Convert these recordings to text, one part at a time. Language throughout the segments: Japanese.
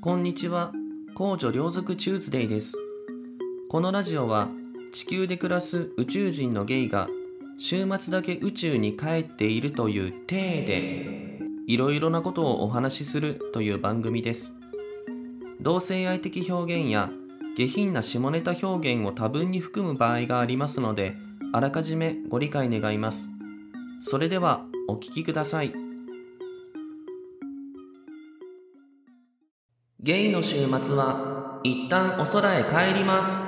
こんにちは。公女両族チューズデイです。このラジオは地球で暮らす宇宙人のゲイが週末だけ宇宙に帰っているという体でいろいろなことをお話しするという番組です。同性愛的表現や下品な下ネタ表現を多分に含む場合がありますのであらかじめご理解願います。それではお聞きください。ゲイの週末は一旦お空へ帰ります。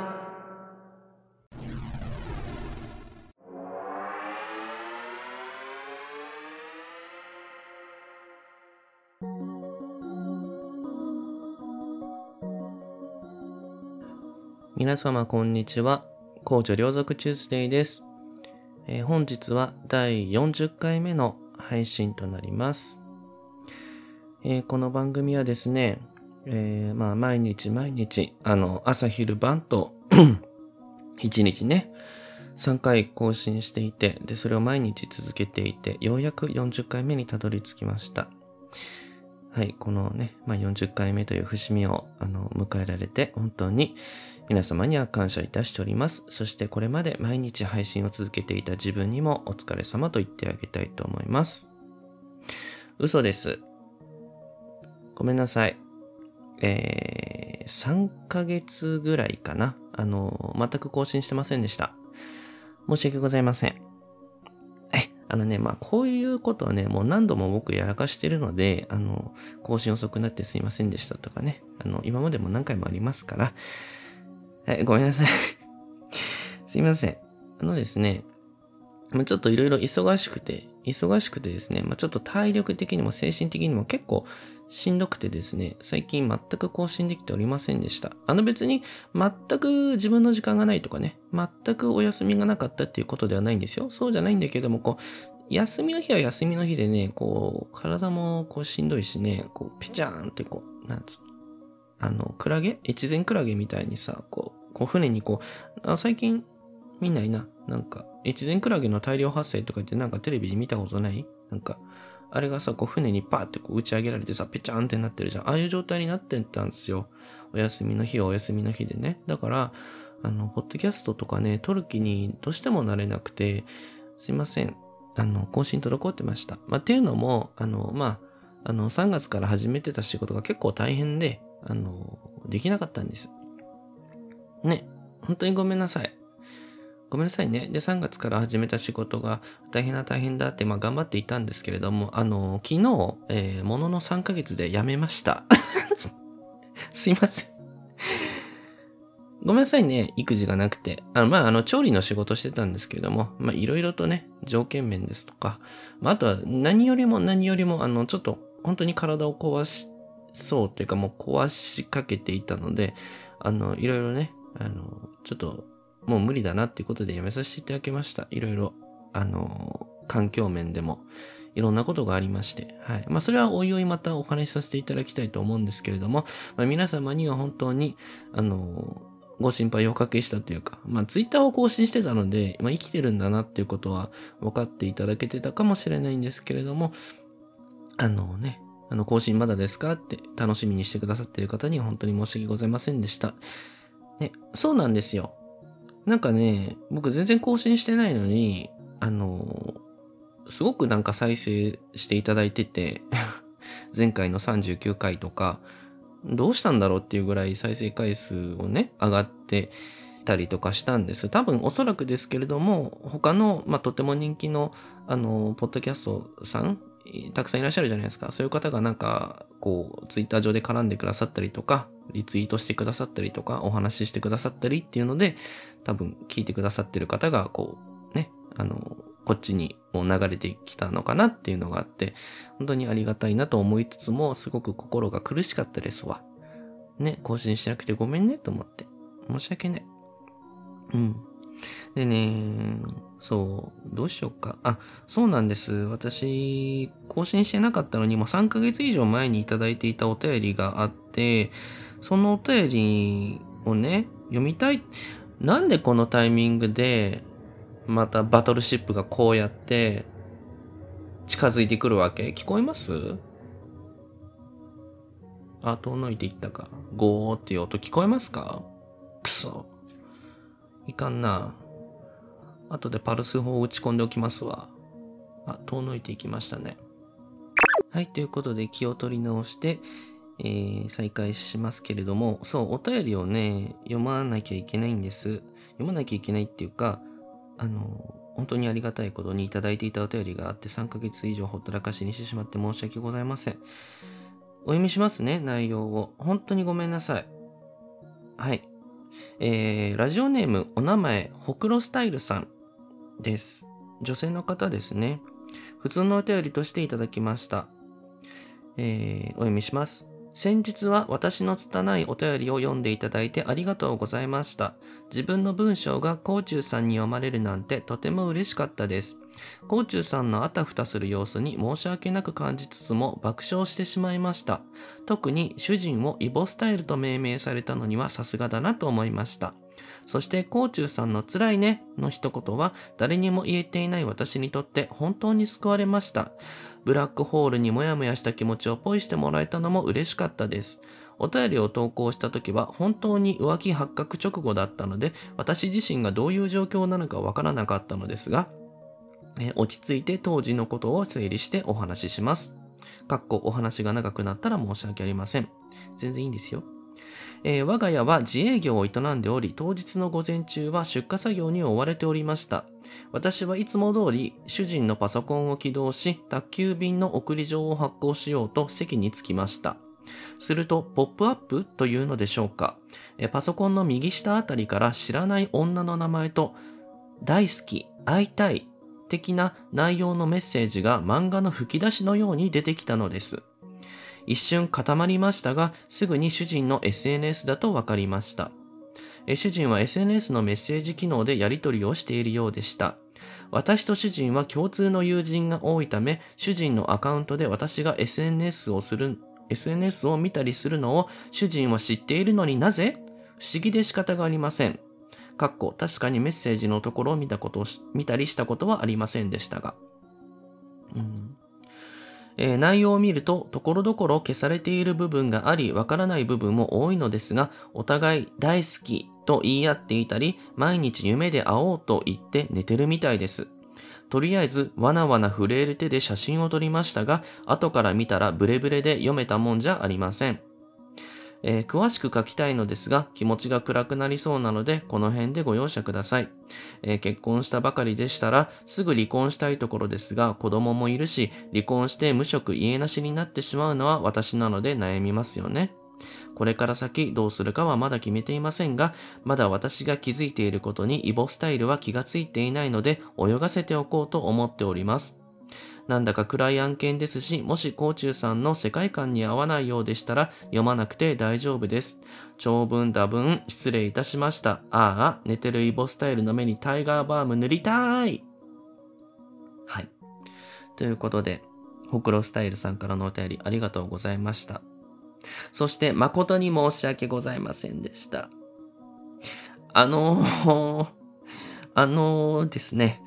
皆様こんにちは。公女両族チューズデイです、えー本日は第40回目の配信となります、えーこの番組はですね、えーまあ毎日毎日あの朝昼晩と 1日ね3回更新していてでそれを毎日続けていてようやく40回目にたどり着きましたはい、このね、まあ、40回目という節目をあの迎えられて本当に皆様には感謝いたしております。そしてこれまで毎日配信を続けていた自分にもお疲れ様と言ってあげたいと思います。嘘です。ごめんなさい。えー、3ヶ月ぐらいかな。あの、全く更新してませんでした。申し訳ございません。え、あのね、まあ、こういうことはね、もう何度も僕やらかしてるので、あの、更新遅くなってすいませんでしたとかね、あの、今までも何回もありますから、はい、ごめんなさい。すいません。あのですね、ちょっといろいろ忙しくて、忙しくてですね、まあ、ちょっと体力的にも精神的にも結構しんどくてですね、最近全く更新できておりませんでした。あの別に全く自分の時間がないとかね、全くお休みがなかったっていうことではないんですよ。そうじゃないんだけども、こう、休みの日は休みの日でね、こう、体もこうしんどいしね、こう、ペチャーンってこう、なんつうあの、クラゲ？越前クラゲみたいにさ、こう、こう船にこう、あ最近見ないな。なんか、越前クラゲの大量発生とかってなんかテレビで見たことない？なんか、あれがさ、こう船にパーってこう打ち上げられてさ、ペチャーンってなってるじゃん。ああいう状態になってったんですよ。お休みの日はお休みの日でね。だから、あの、ポッドキャストとかね、撮る気にどうしてもなれなくて、すいません。あの、更新滞ってました。まあ、っていうのも、あの、まあ、あの、3月から始めてた仕事が結構大変で、あの、できなかったんです。ね、本当にごめんなさい。ごめんなさいね。で、3月から始めた仕事が大変だ大変だって、まあ頑張っていたんですけれども、あの、昨日、えー、ものの3ヶ月で辞めました。すいません。ごめんなさいね、育児がなくて。あの、まあ、あの、調理の仕事してたんですけれども、まあ、いろいろとね、条件面ですとか、まあ、あとは何よりも何よりも、あの、ちょっと、本当に体を壊しそうというか、もう壊しかけていたので、あの、いろいろね、あの、ちょっと、もう無理だなっていうことでやめさせていただきました。いろいろ、あの、環境面でも、いろんなことがありまして、はい。まあ、それはおいおいまたお話しさせていただきたいと思うんですけれども、まあ、皆様には本当に、あの、ご心配をおかけしたというか、まあ、ツイッターを更新してたので、まあ、生きてるんだなっていうことは分かっていただけてたかもしれないんですけれども、あのね、あの、更新まだですかって楽しみにしてくださっている方には本当に申し訳ございませんでした。ね、そうなんですよ。なんかね、僕全然更新してないのに、あの、すごくなんか再生していただいてて、前回の39回とか、どうしたんだろうっていうぐらい再生回数をね、上がってたりとかしたんです。多分おそらくですけれども、他の、まあ、とても人気の、あの、ポッドキャストさん、たくさんいらっしゃるじゃないですか。そういう方がなんか、こう、ツイッター上で絡んでくださったりとか、リツイートしてくださったりとか、お話ししてくださったりっていうので、多分聞いてくださってる方が、こう、ね、あの、こっちにもう流れてきたのかなっていうのがあって、本当にありがたいなと思いつつも、すごく心が苦しかったですわ。ね、更新しなくてごめんねと思って。申し訳ない。うん。でね、そう、どうしようか。あ、そうなんです。私、更新してなかったのにもう3ヶ月以上前にいただいていたお便りがあって、そのお便りをね、読みたい。なんでこのタイミングで、またバトルシップがこうやって、近づいてくるわけ？聞こえます？あ、遠のいていったか。ゴーっていう音聞こえますか？くそ。いかんな。後でパルス法を打ち込んでおきますわ。あ、遠のいていきましたね。はい、ということで気を取り直して、えー、再開しますけれども、そう、お便りをね、読まなきゃいけないんです。読まなきゃいけないっていうか、あの、本当にありがたいことにいただいていたお便りがあって3ヶ月以上ほったらかしにしてしまって申し訳ございません。お読みしますね、内容を。本当にごめんなさい。はい。えー、ラジオネーム、お名前、ほくろスタイルさんです。女性の方ですね。普通のお便りとしていただきました。えー、お読みします。先日は私の拙いお便りを読んでいただいてありがとうございました。自分の文章が甲虫さんに読まれるなんてとても嬉しかったです。甲虫さんのあたふたする様子に申し訳なく感じつつも爆笑してしまいました。特に主人をイボスタイルと命名されたのにはさすがだなと思いました。そして甲虫さんの辛いねの一言は誰にも言えていない私にとって本当に救われました。ブラックホールにもやもやした気持ちをポイしてもらえたのも嬉しかったです。お便りを投稿した時は本当に浮気発覚直後だったので、私自身がどういう状況なのかわからなかったのですが、え落ち着いて当時のことを整理してお話しします。かっこお話が長くなったら申し訳ありません。全然いいんですよ。えー、我が家は自営業を営んでおり、当日の午前中は出荷作業に追われておりました。私はいつも通り、主人のパソコンを起動し、宅急便の送り状を発行しようと席に着きました。すると、ポップアップというのでしょうか。えパソコンの右下あたりから知らない女の名前と、大好き、会いたい、的な内容のメッセージが漫画の吹き出しのように出てきたのです。一瞬固まりましたが、すぐに主人の SNS だと分かりました。主人は SNS のメッセージ機能でやり取りをしているようでした。私と主人は共通の友人が多いため、主人のアカウントで私が SNS をする、SNS を見たりするのを主人は知っているのになぜ？不思議で仕方がありません。かっこ確かにメッセージのところを見たことを見たりしたことはありませんでしたが。うんえー、内容を見ると、ところどころ消されている部分があり、わからない部分も多いのですが、お互い大好きと言い合っていたり、毎日夢で会おうと言って寝てるみたいです。とりあえず、わなわな震える手で写真を撮りましたが、後から見たらブレブレで読めたもんじゃありません。えー、詳しく書きたいのですが、気持ちが暗くなりそうなので、この辺でご容赦ください。えー、結婚したばかりでしたら、すぐ離婚したいところですが、子供もいるし、離婚して無職家なしになってしまうのは私なので悩みますよね。これから先どうするかはまだ決めていませんが、まだ私が気づいていることにイボスタイルは気がついていないので、泳がせておこうと思っております。なんだか暗い案件ですし、もし甲虫さんの世界観に合わないようでしたら読まなくて大丈夫です。長文多文失礼いたしました。ああ、寝てるイボスタイルの目にタイガーバーム塗りたいはい。ということで、ほくろスタイルさんからのお便りありがとうございました。そして誠に申し訳ございませんでした。あのー、あのー、ですね、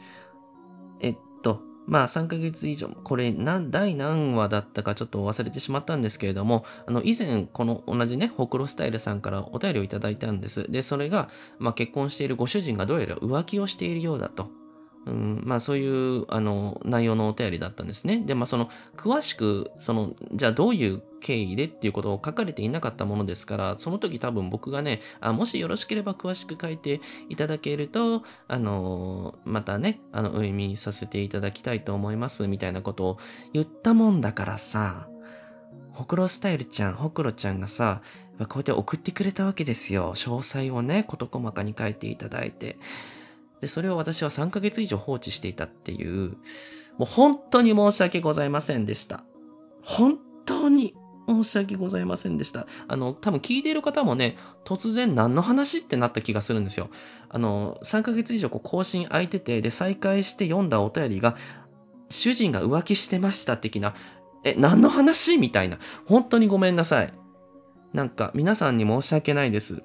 まあ3ヶ月以上、これ何、第何話だったかちょっと忘れてしまったんですけれども、あの以前この同じね、ホクロスタイルさんからお便りをいただいたんです。で、それが、まあ結婚しているご主人がどうやら浮気をしているようだと。うん、まあそういうあの内容のお便りだったんですね。で、まあその詳しく、その、じゃあどういう経緯でっていうことを書かれていなかったものですから、その時多分僕がね、あもしよろしければ詳しく書いていただけると、あのまたね、あの、お読みさせていただきたいと思いますみたいなことを言ったもんだからさ、ほくろスタイルちゃん、ほくろちゃんがさ、こうやって送ってくれたわけですよ。詳細をね、事細かに書いていただいて。で、それを私は3ヶ月以上放置していたっていう、もう本当に申し訳ございませんでした。本当に申し訳ございませんでした。あの、多分聞いている方もね、突然何の話ってなった気がするんですよ。あの、3ヶ月以上こう更新空いてて、で、再開して読んだお便りが、主人が浮気してました的な、え、何の話？みたいな。本当にごめんなさい。なんか、皆さんに申し訳ないです。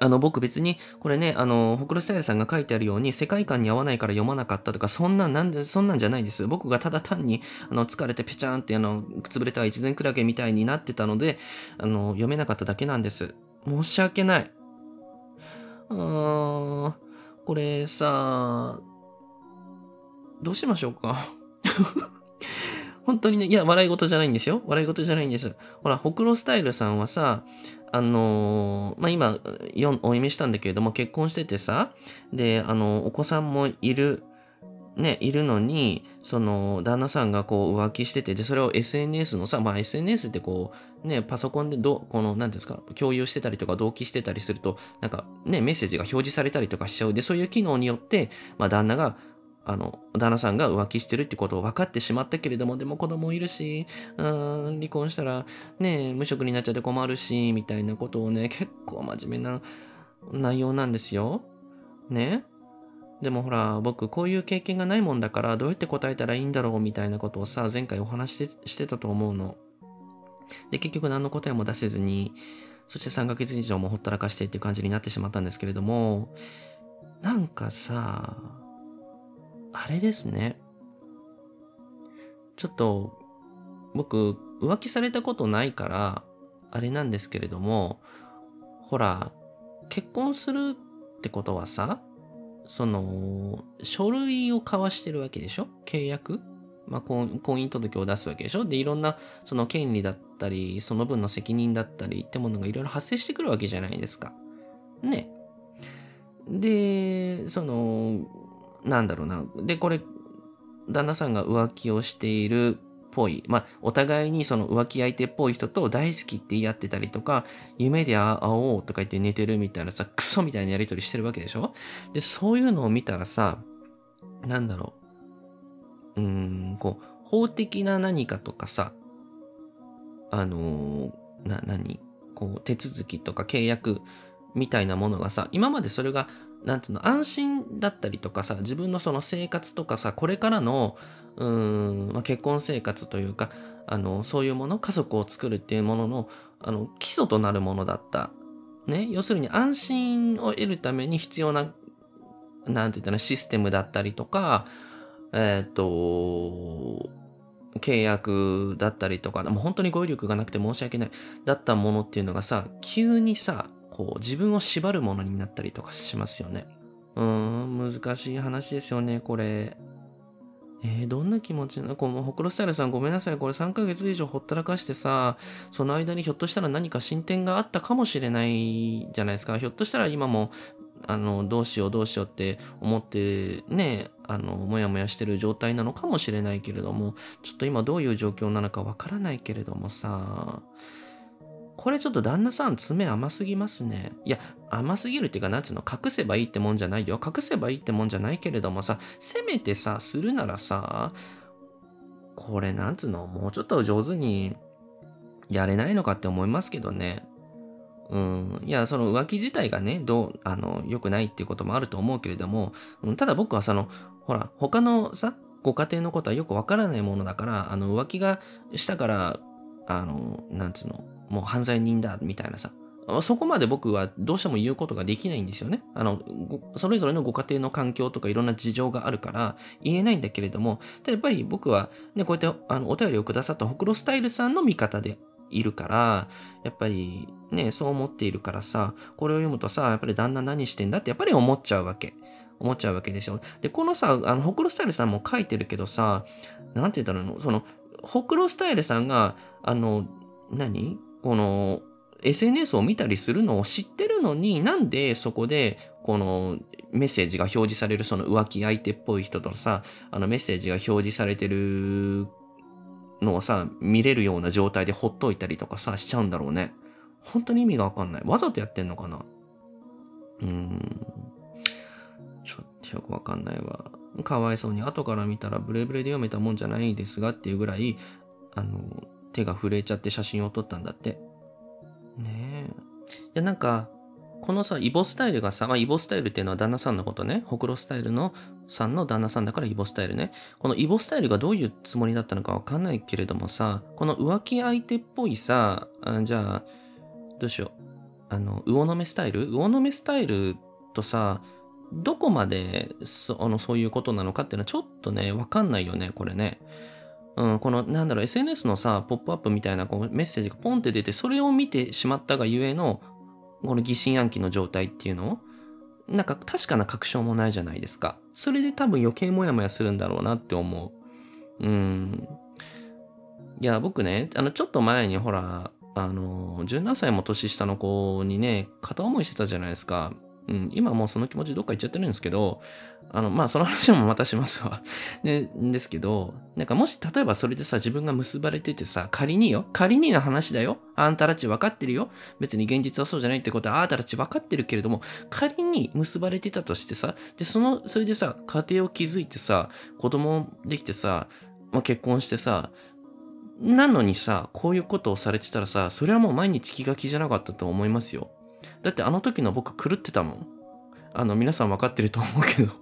あの、僕別に、これね、あの、ほくろスタイルさんが書いてあるように、世界観に合わないから読まなかったとか、そんな、なんで、そんなんじゃないです。僕がただ単に、あの、疲れてぺちゃんって、あの、くつぶれた一前クラゲみたいになってたので、あの、読めなかっただけなんです。申し訳ない。あーん、これさ、どうしましょうか？本当にね、いや、笑い事じゃないんですよ。笑い事じゃないんです。ほら、ほくろスタイルさんはさ、あのー、まあ、今、お読みしたんだけれども、結婚しててさ、で、あの、お子さんもいる、ね、いるのに、その、旦那さんがこう浮気してて、で、それを SNS のさ、まあ、SNS ってこう、ね、パソコンでど、この、なんですか、共有してたりとか同期してたりすると、なんか、ね、メッセージが表示されたりとかしちゃう。で、そういう機能によって、まあ、旦那が、あの、旦那さんが浮気してるってことを分かってしまったけれども、でも子供いるし、うん、離婚したらね、無職になっちゃって困るし、みたいなことをね、結構真面目な内容なんですよ。ね。でもほら、僕こういう経験がないもんだから、どうやって答えたらいいんだろうみたいなことをさ、前回お話ししてたと思うの。で、結局何の答えも出せずに、そして3ヶ月以上もほったらかしてっていう感じになってしまったんですけれども、なんかさ、あれですね。ちょっと、僕、浮気されたことないから、あれなんですけれども、ほら、結婚するってことはさ、その、書類を交わしてるわけでしょ？契約？まあ、婚姻届を出すわけでしょ？で、いろんな、その権利だったり、その分の責任だったりってものがいろいろ発生してくるわけじゃないですか。ね。で、その、なんだろうな。で、これ、旦那さんが浮気をしているっぽい。まあ、お互いにその浮気相手っぽい人と大好きって言い合ってたりとか、夢で会おうとか言って寝てるみたいなさ、クソみたいなやりとりしてるわけでしょ？で、そういうのを見たらさ、なんだろう。うーん、こう、法的な何かとかさ、あのー、な、何？こう、手続きとか契約みたいなものがさ、今までそれがなんつうの、安心だったりとかさ、自分のその生活とかさ、これからの、うん、まあ、結婚生活というか、あの、そういうもの、家族を作るっていうものの、あの、基礎となるものだった。ね。要するに安心を得るために必要な、なんて言ったらシステムだったりとか、えっ、ー、と、契約だったりとか、もう本当に語彙力がなくて申し訳ない、だったものっていうのがさ、急にさ、こう、自分を縛るものになったりとかしますよね。うーん、難しい話ですよね、これ。えー、どんな気持ちなのこのほくろスタイルさんごめんなさい。これ3ヶ月以上ほったらかしてさ、その間にひょっとしたら何か進展があったかもしれないじゃないですか。ひょっとしたら今も、あの、どうしようどうしようって思ってね、あの、もやもやしてる状態なのかもしれないけれども、ちょっと今どういう状況なのかわからないけれどもさ、これちょっと旦那さん爪甘すぎますね。いや、甘すぎるっていうか、なんつうの、隠せばいいってもんじゃないよ。隠せばいいってもんじゃないけれどもさ、せめてさ、するならさ、これなんつうの、もうちょっと上手にやれないのかって思いますけどね。うん。いや、その浮気自体がね、どう、あの、良くないっていうこともあると思うけれども、うん、ただ僕はその、ほら、他のさ、ご家庭のことはよくわからないものだから、あの、浮気がしたから、あの、なんつうの、もう犯罪人だ、みたいなさ。そこまで僕はどうしても言うことができないんですよね。あの、それぞれのご家庭の環境とかいろんな事情があるから言えないんだけれども、やっぱり僕はね、こうやってあのお便りをくださったほくろスタイルさんの味方でいるから、やっぱりね、そう思っているからさ、これを読むとさ、やっぱり旦那何してんだってやっぱり思っちゃうわけ。思っちゃうわけでしょ。で、このさ、あの、ほくろスタイルさんも書いてるけどさ、なんて言ったらの、その、ほくろスタイルさんが、あの、何？この SNS を見たりするのを知ってるのになんでそこでこのメッセージが表示されるその浮気相手っぽい人とさあのメッセージが表示されてるのをさ見れるような状態でほっといたりとかさしちゃうんだろうね。本当に意味がわかんない。わざとやってんのかな？うーん。ちょっとよくわかんないわ。かわいそうに後から見たらブレブレで読めたもんじゃないですがっていうぐらいあの手が震えちゃって写真を撮ったんだって。ねえ。いや、なんか、このさ、イボスタイルがさ、まあ、イボスタイルっていうのは旦那さんのことね、ほくろスタイルのさんの旦那さんだからイボスタイルね。このイボスタイルがどういうつもりだったのかわかんないけれどもさ、この浮気相手っぽいさ、あじゃあ、どうしよう。あの、魚の目スタイル？魚の目スタイルとさ、どこまでそあのそういうことなのかっていうのはちょっとね、わかんないよね、これね。うん、この、なんだろう、SNS のさ、ポップアップみたいなこうメッセージがポンって出て、それを見てしまったがゆえの、この疑心暗鬼の状態っていうのなんか確かな確証もないじゃないですか。それで多分余計モヤモヤするんだろうなって思う。うん。いや、僕ね、あの、ちょっと前にほら、あの、17歳も年下の子にね、片思いしてたじゃないですか。うん、今もうその気持ちどっか行っちゃってるんですけど、あの、まあ、その話もまたしますわ。で、ですけど、なんかもし、例えばそれでさ、自分が結ばれててさ、仮によ、仮にの話だよ。あんたたち分かってるよ。別に現実はそうじゃないってことは、あんたたち分かってるけれども、仮に結ばれてたとしてさ、で、その、それでさ、家庭を築いてさ、子供できてさ、まあ、結婚してさ、なのにさ、こういうことをされてたらさ、それはもう毎日気が気じゃなかったと思いますよ。だってあの時の僕狂ってたもん。あの、皆さん分かってると思うけど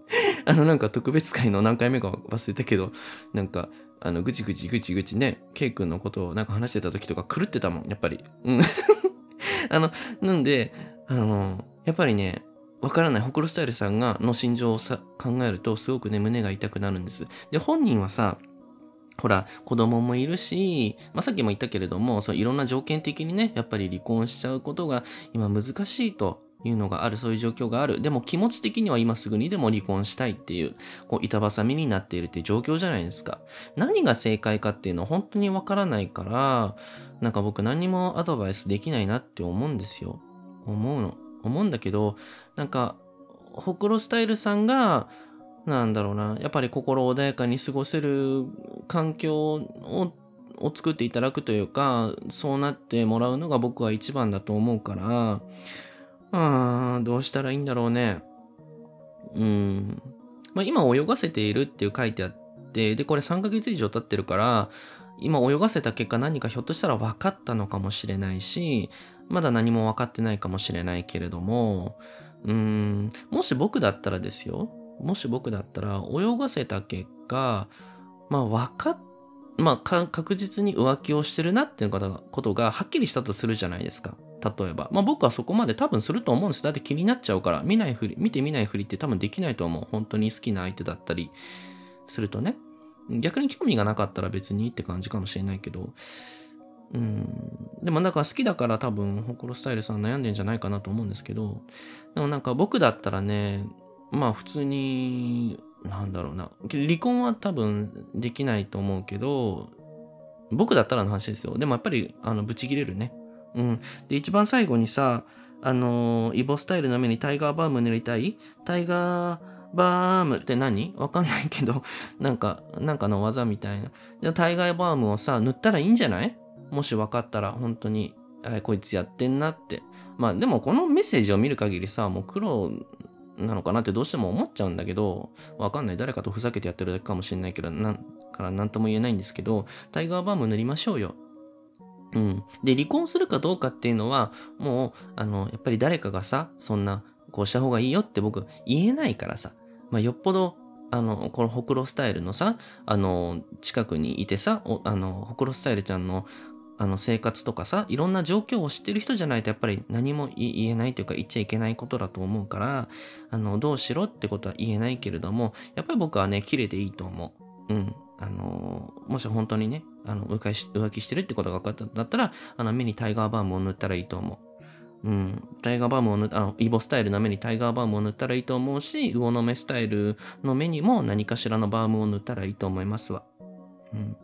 あの、なんか特別会の何回目か忘れたけど、なんか、あの、ぐちぐちぐちぐちね、ケイ君のことをなんか話してた時とか狂ってたもん、やっぱり。うん。あの、なんで、あの、やっぱりね、わからない、ホクロスタイルさんが、の心情をさ考えると、すごくね、胸が痛くなるんです。で、本人はさ、ほら、子供もいるし、まあ、さっきも言ったけれども、そういろんな条件的にね、やっぱり離婚しちゃうことが今難しいというのがある、そういう状況がある。でも気持ち的には今すぐにでも離婚したいっていう、こう、板挟みになっているっていう状況じゃないですか。何が正解かっていうのは本当にわからないから、なんか僕何もアドバイスできないなって思うんですよ。思うの。思うんだけど、なんか、ほくろスタイルさんが、なんだろうな、やっぱり心穏やかに過ごせる環境をを作っていただくというか、そうなってもらうのが僕は一番だと思うから、あーどうしたらいいんだろうね。うん。まあ、今泳がせているっていう書いてあって、で、これ3ヶ月以上経ってるから、今泳がせた結果何かひょっとしたら分かったのかもしれないし、まだ何も分かってないかもしれないけれども、うーん、もし僕だったらですよ。もし僕だったら泳がせた結果、まあ分かっまあ、確実に浮気をしてるなっていうことがはっきりしたとするじゃないですか。例えば。まあ僕はそこまで多分すると思うんです。だって気になっちゃうから、見ないふり、見て見ないふりって多分できないと思う。本当に好きな相手だったりするとね。逆に興味がなかったら別にって感じかもしれないけど。うん。でもなんか好きだから多分、ホコロスタイルさん悩んでんじゃないかなと思うんですけど。でもなんか僕だったらね、まあ普通に、なんだろうな。離婚は多分できないと思うけど、僕だったらの話ですよ。でもやっぱり、あの、ブチ切れるね。うん。で、一番最後にさ、あのー、イボスタイルの目にタイガーバーム塗りたい？タイガーバームって何？わかんないけど、なんか、なんかの技みたいな。じゃタイガーバームをさ、塗ったらいいんじゃない？もし分かったら、本当に、あこいつやってんなって。まあでもこのメッセージを見る限りさ、もう黒なのかなってどうしても思っちゃうんだけど、わかんない。誰かとふざけてやってるだけかもしれないけど、なんから何とも言えないんですけど、タイガーバーム塗りましょうよ。うん。で、離婚するかどうかっていうのは、もう、あの、やっぱり誰かがさ、そんな、こうした方がいいよって僕言えないからさ、まあ、よっぽど、あの、このほくろスタイルのさ、あの、近くにいてさ、あの、ほくろスタイルちゃんの、あの、生活とかさ、いろんな状況を知ってる人じゃないとやっぱり何も言えないというか言っちゃいけないことだと思うから、あの、どうしろってことは言えないけれども、やっぱり僕はね、切れていいと思う。うん。あの、もし本当にね、あの、浮気浮気してるってことが分かったんだったら、あの、目にタイガーバームを塗ったらいいと思う。うん。タイガーバームを塗った、あの、イボスタイルの目にタイガーバームを塗ったらいいと思うし、魚の目スタイルの目にも何かしらのバームを塗ったらいいと思いますわ。うん。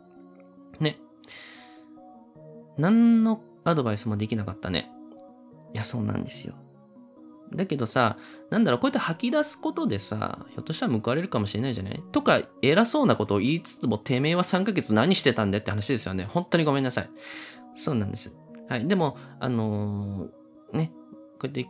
何のアドバイスもできなかったね。いや、そうなんですよ。だけどさ、なんだろう、こうやって吐き出すことでさ、ひょっとしたら報われるかもしれないじゃない？とか、偉そうなことを言いつつも、てめえは3ヶ月何してたんだって話ですよね。本当にごめんなさい。そうなんです。はい。でも、あのー、ね、こうやって、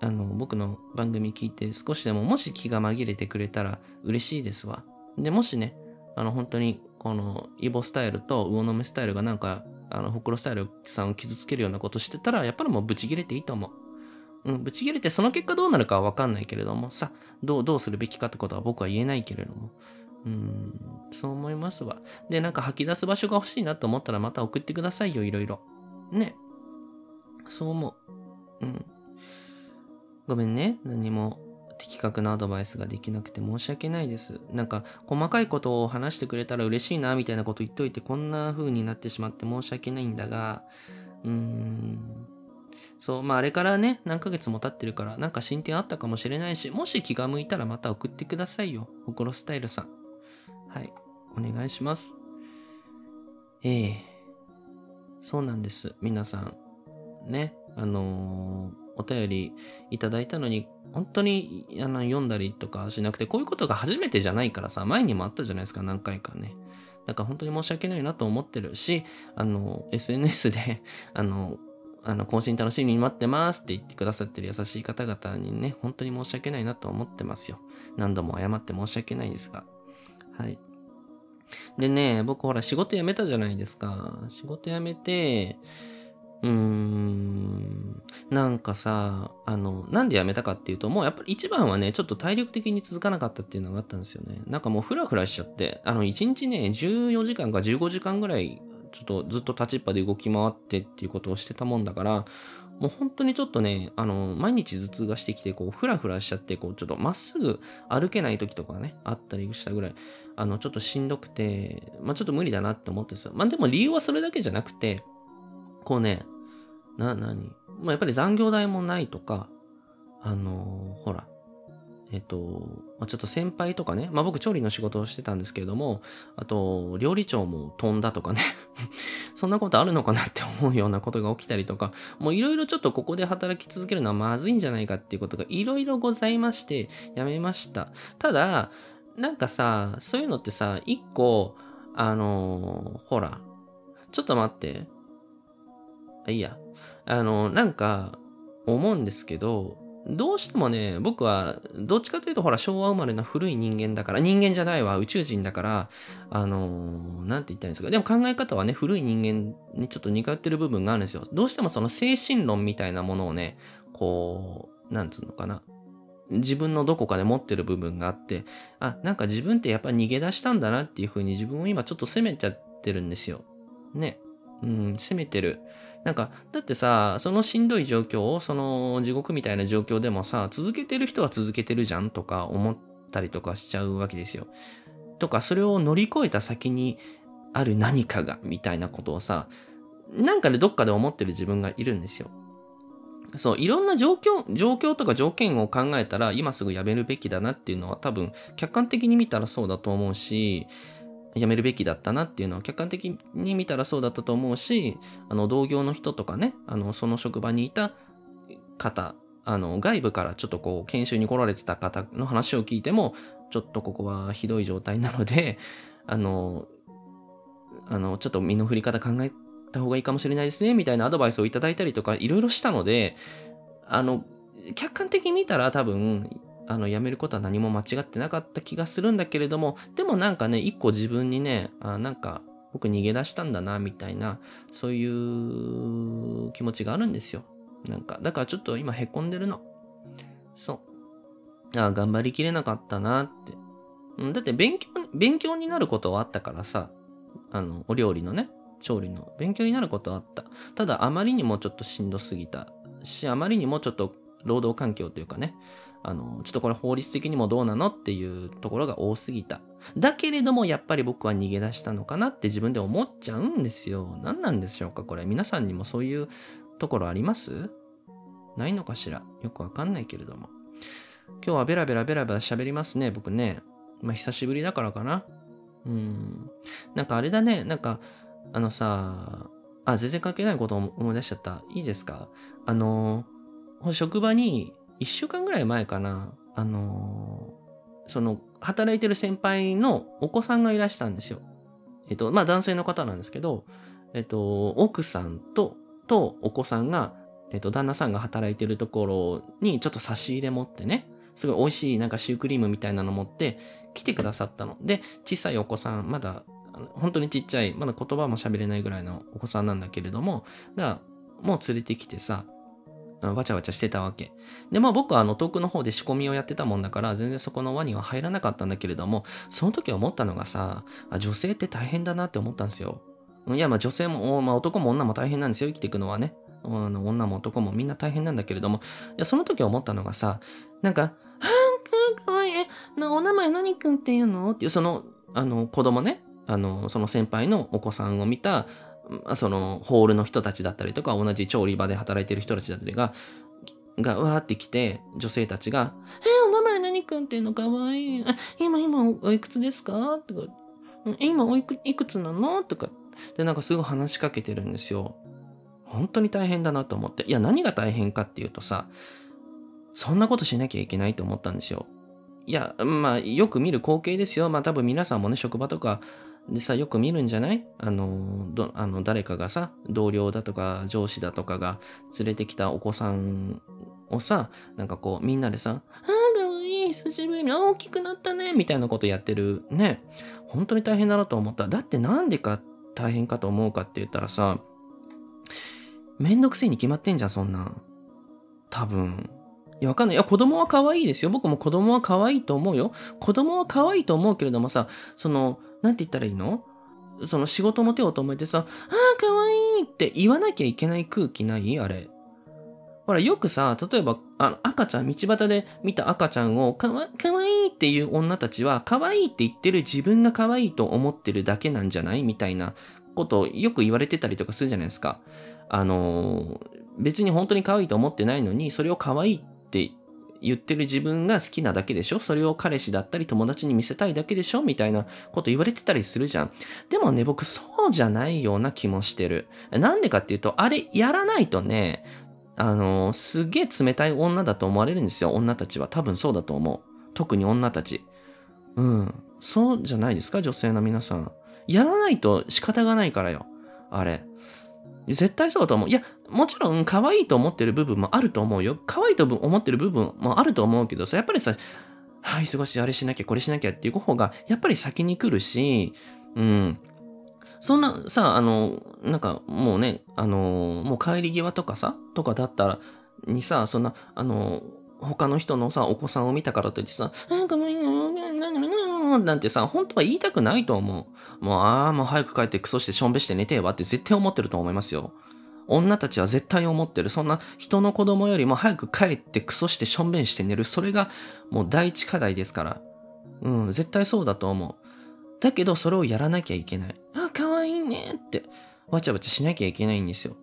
あの、僕の番組聞いて少しでももし気が紛れてくれたら嬉しいですわ。で、もしね、あの、本当に、この、イボスタイルと魚の目スタイルがなんかあの、ほくろスタイルさんを傷つけるようなことしてたら、やっぱりもうブチ切れていいと思う。うん、ブチ切れてその結果どうなるかはわかんないけれども、さ、どう、どうするべきかってことは僕は言えないけれども。うん、そう思いますわ。で、なんか吐き出す場所が欲しいなと思ったらまた送ってくださいよ、いろいろ。ね。そう思う。うん。ごめんね。何も的確なアドバイスができなくて申し訳ないです。なんか、細かいことを話してくれたら嬉しいな、みたいなこと言っといて、こんな風になってしまって申し訳ないんだが、うーん。そう、まああれからね、何ヶ月も経ってるから、なんか進展あったかもしれないし、もし気が向いたらまた送ってくださいよ。ほころスタイルさん。はい。お願いします。ええそうなんです。皆さん。ね。あのーお便りいただいたのに、本当にあの読んだりとかしなくて、こういうことが初めてじゃないからさ、前にもあったじゃないですか、何回かね。だから本当に申し訳ないなと思ってるし、あの、SNS で、あの、あの、更新楽しみに待ってますって言ってくださってる優しい方々にね、本当に申し訳ないなと思ってますよ。何度も謝って申し訳ないですが。はい。でね、僕ほら仕事辞めたじゃないですか。仕事辞めて、うーん。なんかさ、あの、なんで辞めたかっていうと、もうやっぱり一番はね、ちょっと体力的に続かなかったっていうのがあったんですよね。なんかもうフラフラしちゃって、あの、1日ね、14時間か15時間ぐらい、ちょっとずっと立ちっぱで動き回ってっていうことをしてたもんだから、もう本当にちょっとね、あの、毎日頭痛がしてきて、こう、フラフラしちゃって、こう、ちょっとまっすぐ歩けない時とかね、あったりしたぐらい、あの、ちょっとしんどくて、まあちょっと無理だなって思ってですよ。まあでも理由はそれだけじゃなくて、こうね、な、なにまあ、やっぱり残業代もないとか、あのー、ほら、えっと、まあ、ちょっと先輩とかね、まあ僕調理の仕事をしてたんですけれども、あと、料理長も飛んだとかね そんなことあるのかなって思うようなことが起きたりとか、もういろいろちょっとここで働き続けるのはまずいんじゃないかっていうことがいろいろございまして、やめました。ただ、なんかさ、そういうのってさ、一個、あのー、ほら、ちょっと待って。あ、いいや。あの、なんか、思うんですけど、どうしてもね、僕は、どっちかというと、ほら、昭和生まれの古い人間だから、人間じゃないわ、宇宙人だから、あのなんて言ったんですか。でも考え方はね、古い人間にちょっと似通ってる部分があるんですよ。どうしてもその精神論みたいなものをね、こう、なんつうのかな。自分のどこかで持ってる部分があって、あ、なんか自分ってやっぱ逃げ出したんだなっていうふうに自分を今ちょっと責めちゃってるんですよ。ね。うん、責めてる。なんか、だってさ、そのしんどい状況を、その地獄みたいな状況でもさ、続けてる人は続けてるじゃんとか思ったりとかしちゃうわけですよ。とか、それを乗り越えた先にある何かが、みたいなことをさ、なんかでどっかで思ってる自分がいるんですよ。そう、いろんな状況、状況とか条件を考えたら、今すぐやめるべきだなっていうのは多分、客観的に見たらそうだと思うし、やめるべきだったなっていうのは客観的に見たらそうだったと思うし、あの、同業の人とかね、あの、その職場にいた方、あの、外部からちょっとこう、研修に来られてた方の話を聞いても、ちょっとここはひどい状態なので、あの、あの、ちょっと身の振り方考えた方がいいかもしれないですね、みたいなアドバイスをいただいたりとか、いろいろしたので、あの、客観的に見たら多分、あの、辞めることは何も間違ってなかった気がするんだけれども、でもなんかね、一個自分にね、あなんか、僕逃げ出したんだな、みたいな、そういう気持ちがあるんですよ。なんか、だからちょっと今凹んでるの。そう。ああ、頑張りきれなかったなって。うん、だって勉強、勉強になることはあったからさ、あの、お料理のね、調理の勉強になることはあった。ただ、あまりにもちょっとしんどすぎたし、あまりにもちょっと労働環境というかね、あの、ちょっとこれ法律的にもどうなのっていうところが多すぎた。だけれども、やっぱり僕は逃げ出したのかなって自分で思っちゃうんですよ。何なんでしょうかこれ。皆さんにもそういうところあります？ないのかしら？よくわかんないけれども。今日はベラベラベラベラ喋りますね、僕ね。まあ、久しぶりだからかな。うん。なんかあれだね、なんか、あのさ、あ、全然関係ないことを思い出しちゃった。いいですか？あの、職場に一週間ぐらい前かな、あのー、その、働いてる先輩のお子さんがいらしたんですよ。えっと、まあ男性の方なんですけど、えっと、奥さんと、とお子さんが、えっと、旦那さんが働いてるところにちょっと差し入れ持ってね、すごい美味しいなんかシュークリームみたいなの持って来てくださったの。で、小さいお子さん、まだ、本当にちっちゃい、まだ言葉も喋れないぐらいのお子さんなんだけれども、が、もう連れてきてさ、わちゃわちゃしてたわけ。で、まあ僕はあの遠くの方で仕込みをやってたもんだから、全然そこの輪には入らなかったんだけれども、その時思ったのがさ、女性って大変だなって思ったんですよ。いや、まあ女性も、まあ男も女も大変なんですよ、生きていくのはね。あの女も男もみんな大変なんだけれども、いやその時思ったのがさ、なんか、はぁ、かわいい。なお名前何くんっていうの？っていう、その、あの、子供ね、あの、その先輩のお子さんを見た、その、ホールの人たちだったりとか、同じ調理場で働いてる人たちだったりが、が、わーって来て、女性たちが、え、お名前何くんっていうのかわいい。今、今、おいくつですか？とか、今おいく、いくつなの？とか。で、なんかすごい話しかけてるんですよ。本当に大変だなと思って。いや、何が大変かっていうとさ、そんなことしなきゃいけないと思ったんですよ。いや、まあ、よく見る光景ですよ。まあ、多分皆さんもね、職場とかでさ、よく見るんじゃない？あの、ど、あの、誰かがさ、同僚だとか上司だとかが連れてきたお子さんをさ、なんかこう、みんなでさ、ああ、かわいい、久しぶりに、大きくなったね、みたいなことやってるね。本当に大変だなと思った。だってなんでか大変かと思うかって言ったらさ、めんどくせえに決まってんじゃん、そんな。多分。いや、わかんない。いや、子供は可愛いですよ。僕も子供は可愛いと思うよ。子供は可愛いと思うけれどもさ、その、なんて言ったらいいの？その仕事の手を止めてさ、ああ、可愛いって言わなきゃいけない空気ない？あれ。ほら、よくさ、例えば、あの、赤ちゃん、道端で見た赤ちゃんを、かわ、かわいいっていう女たちは、可愛いって言ってる自分が可愛いと思ってるだけなんじゃない？みたいなことをよく言われてたりとかするじゃないですか。あのー、別に本当に可愛いと思ってないのに、それを可愛いってって言ってる自分が好きなだけでしょ？それを彼氏だったり友達に見せたいだけでしょ？みたいなこと言われてたりするじゃん。でもね、僕そうじゃないような気もしてる。なんでかっていうと、あれやらないとね、あのー、すげえ冷たい女だと思われるんですよ。女たちは。多分そうだと思う。特に女たち。うん。そうじゃないですか？女性の皆さん。やらないと仕方がないからよ。あれ。絶対そうだと思う。いや、もちろん可愛いと思ってる部分もあると思うよ。可愛いと思ってる部分もあると思うけどさ、やっぱりさ、はい、忙しい、あれしなきゃ、これしなきゃっていう方が、やっぱり先に来るし、うん。そんなさ、あの、なんかもうね、あの、もう帰り際とかさ、とかだったら、にさ、そんな、あの、他の人のさ、お子さんを見たからといってさ、あ、ごめん、ななんてさ、本当は言いたくないと思う。もう、ああ、もう早く帰ってクソしてしょんべして寝てえわって絶対思ってると思いますよ。女たちは絶対思ってる。そんな人の子供よりも早く帰ってクソしてしょんべんして寝る。それがもう第一課題ですから。うん、絶対そうだと思う。だけどそれをやらなきゃいけない。あ、可愛いねって、わちゃわちゃしなきゃいけないんですよ。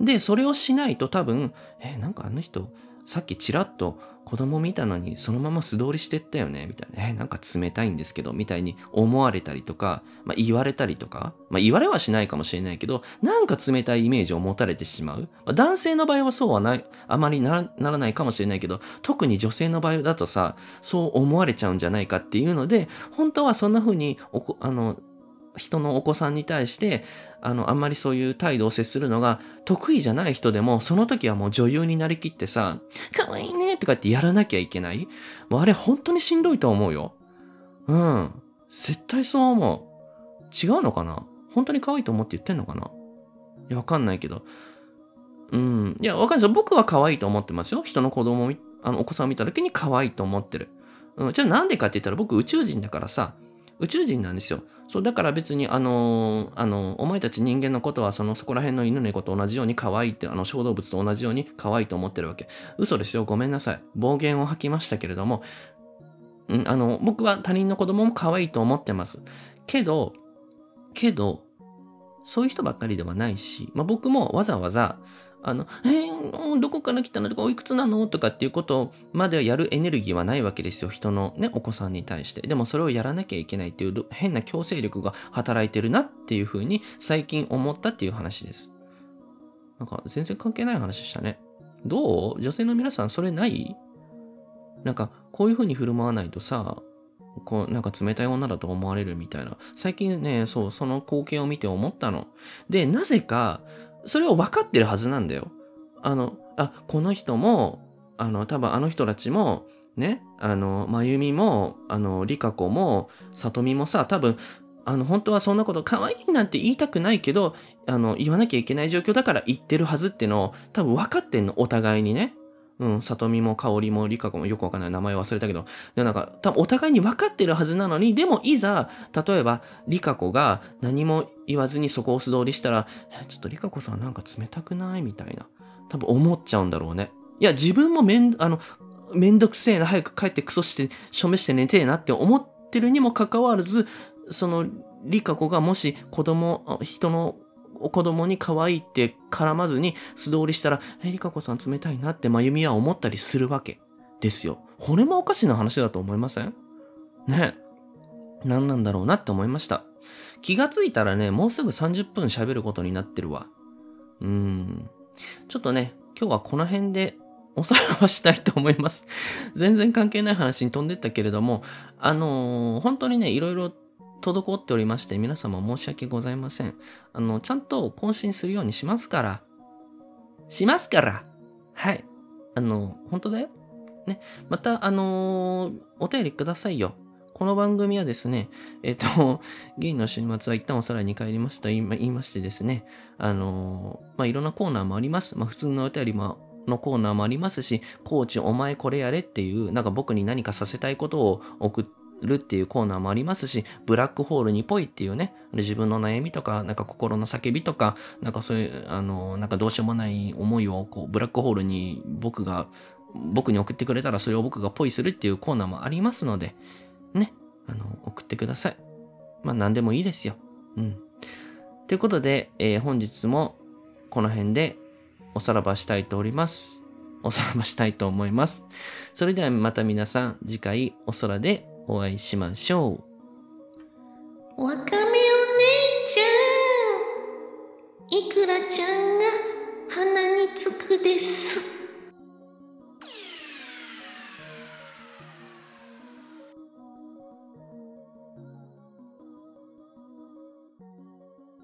で、それをしないと多分、え、なんかあの人、さっきちらっと子供見たのにそのまま素通りしてったよね？みたいな。え、なんか冷たいんですけど、みたいに思われたりとか、まあ、言われたりとか、まあ、言われはしないかもしれないけど、なんか冷たいイメージを持たれてしまう。まあ、男性の場合はそうはない、あまりならないかもしれないけど、特に女性の場合だとさ、そう思われちゃうんじゃないかっていうので、本当はそんな風にお、あの、人のお子さんに対して、あの、あんまりそういう態度を接するのが得意じゃない人でも、その時はもう女優になりきってさ、可愛いねとかってやらなきゃいけないもうあれ本当にしんどいと思うよ。うん。絶対そう思う。違うのかな？本当に可愛いと思って言ってんのかな？いや、わかんないけど。うん。いや、わかんないです僕は可愛いと思ってますよ。人の子供あの、お子さんを見た時に可愛いと思ってる。うん。じゃあなんでかって言ったら僕宇宙人だからさ、宇宙人なんですよ。そう、だから別に、あのー、あのー、お前たち人間のことは、その、そこら辺の犬猫と同じように可愛いって、あの、小動物と同じように可愛いと思ってるわけ。嘘ですよ。ごめんなさい。暴言を吐きましたけれども、うん、あの、僕は他人の子供も可愛いと思ってます。けど、けど、そういう人ばっかりではないし、まあ、僕もわざわざ、あの、えー、どこから来たの？とか、おいくつなのとかっていうことまではやるエネルギーはないわけですよ。人のね、お子さんに対して。でもそれをやらなきゃいけないっていう変な強制力が働いてるなっていうふうに最近思ったっていう話です。なんか全然関係ない話でしたね。どう？女性の皆さんそれない？なんかこういうふうに振る舞わないとさ、こう、なんか冷たい女だと思われるみたいな。最近ね、そう、その光景を見て思ったの。で、なぜか、それを分かってるはずなんだよ。あの、あ、この人も、あの、多分あの人たちも、ね、あの、まゆみも、あの、りかこも、さとみもさ、多分、あの、本当はそんなこと可愛いなんて言いたくないけど、あの、言わなきゃいけない状況だから言ってるはずってのを、多分分かってんの、お互いにね。うん、さとみもかおりもりかこもよくわかんない名前忘れたけど、でなんか、多分お互いに分かってるはずなのに、でもいざ、例えば、りかこが何も言わずにそこを素通りしたら、え、ちょっとりかこさんなんか冷たくないみたいな。多分思っちゃうんだろうね。いや、自分もめん、あの、めんどくせえな、早く帰ってクソして、署名して寝てえなって思ってるにもかかわらず、その、リカ子がもし子供、人のお子供に可愛いって絡まずに素通りしたら、え、リカ子さん冷たいなってまゆみは思ったりするわけですよ。これもおかしな話だと思いません？ね何なんだろうなって思いました。気がついたらね、もうすぐ30分喋ることになってるわ。うーん。ちょっとね、今日はこの辺でおさらばしたいと思います。全然関係ない話に飛んでったけれども、あのー、本当にね、いろいろ滞っておりまして、皆様申し訳ございません。あの、ちゃんと更新するようにしますから。しますからはい。あの、本当だよ。ね。また、あのー、お便りくださいよ。この番組はですね、えっ、ー、と、ゲイの週末は一旦おさらに帰りますと言いましてですね、あのー、まあ、いろんなコーナーもあります。まあ、普通のお便りものコーナーもありますし、コーチお前これやれっていう、なんか僕に何かさせたいことを送ってるっていうコーナーもありますし、ブラックホールにぽいっていうね、自分の悩みとか、なんか心の叫びとか、なんかそういう、あの、なんかどうしようもない思いを、こう、ブラックホールに僕が、僕に送ってくれたらそれを僕がポイするっていうコーナーもありますので、ね、あの、送ってください。まあ何でもいいですよ。うん。ということで、えー、本日もこの辺でおさらばしたいとおります。おさらばしたいと思います。それではまた皆さん次回お空でお会いしましょう。わかめお姉ちゃん。いくらちゃんが鼻につくです。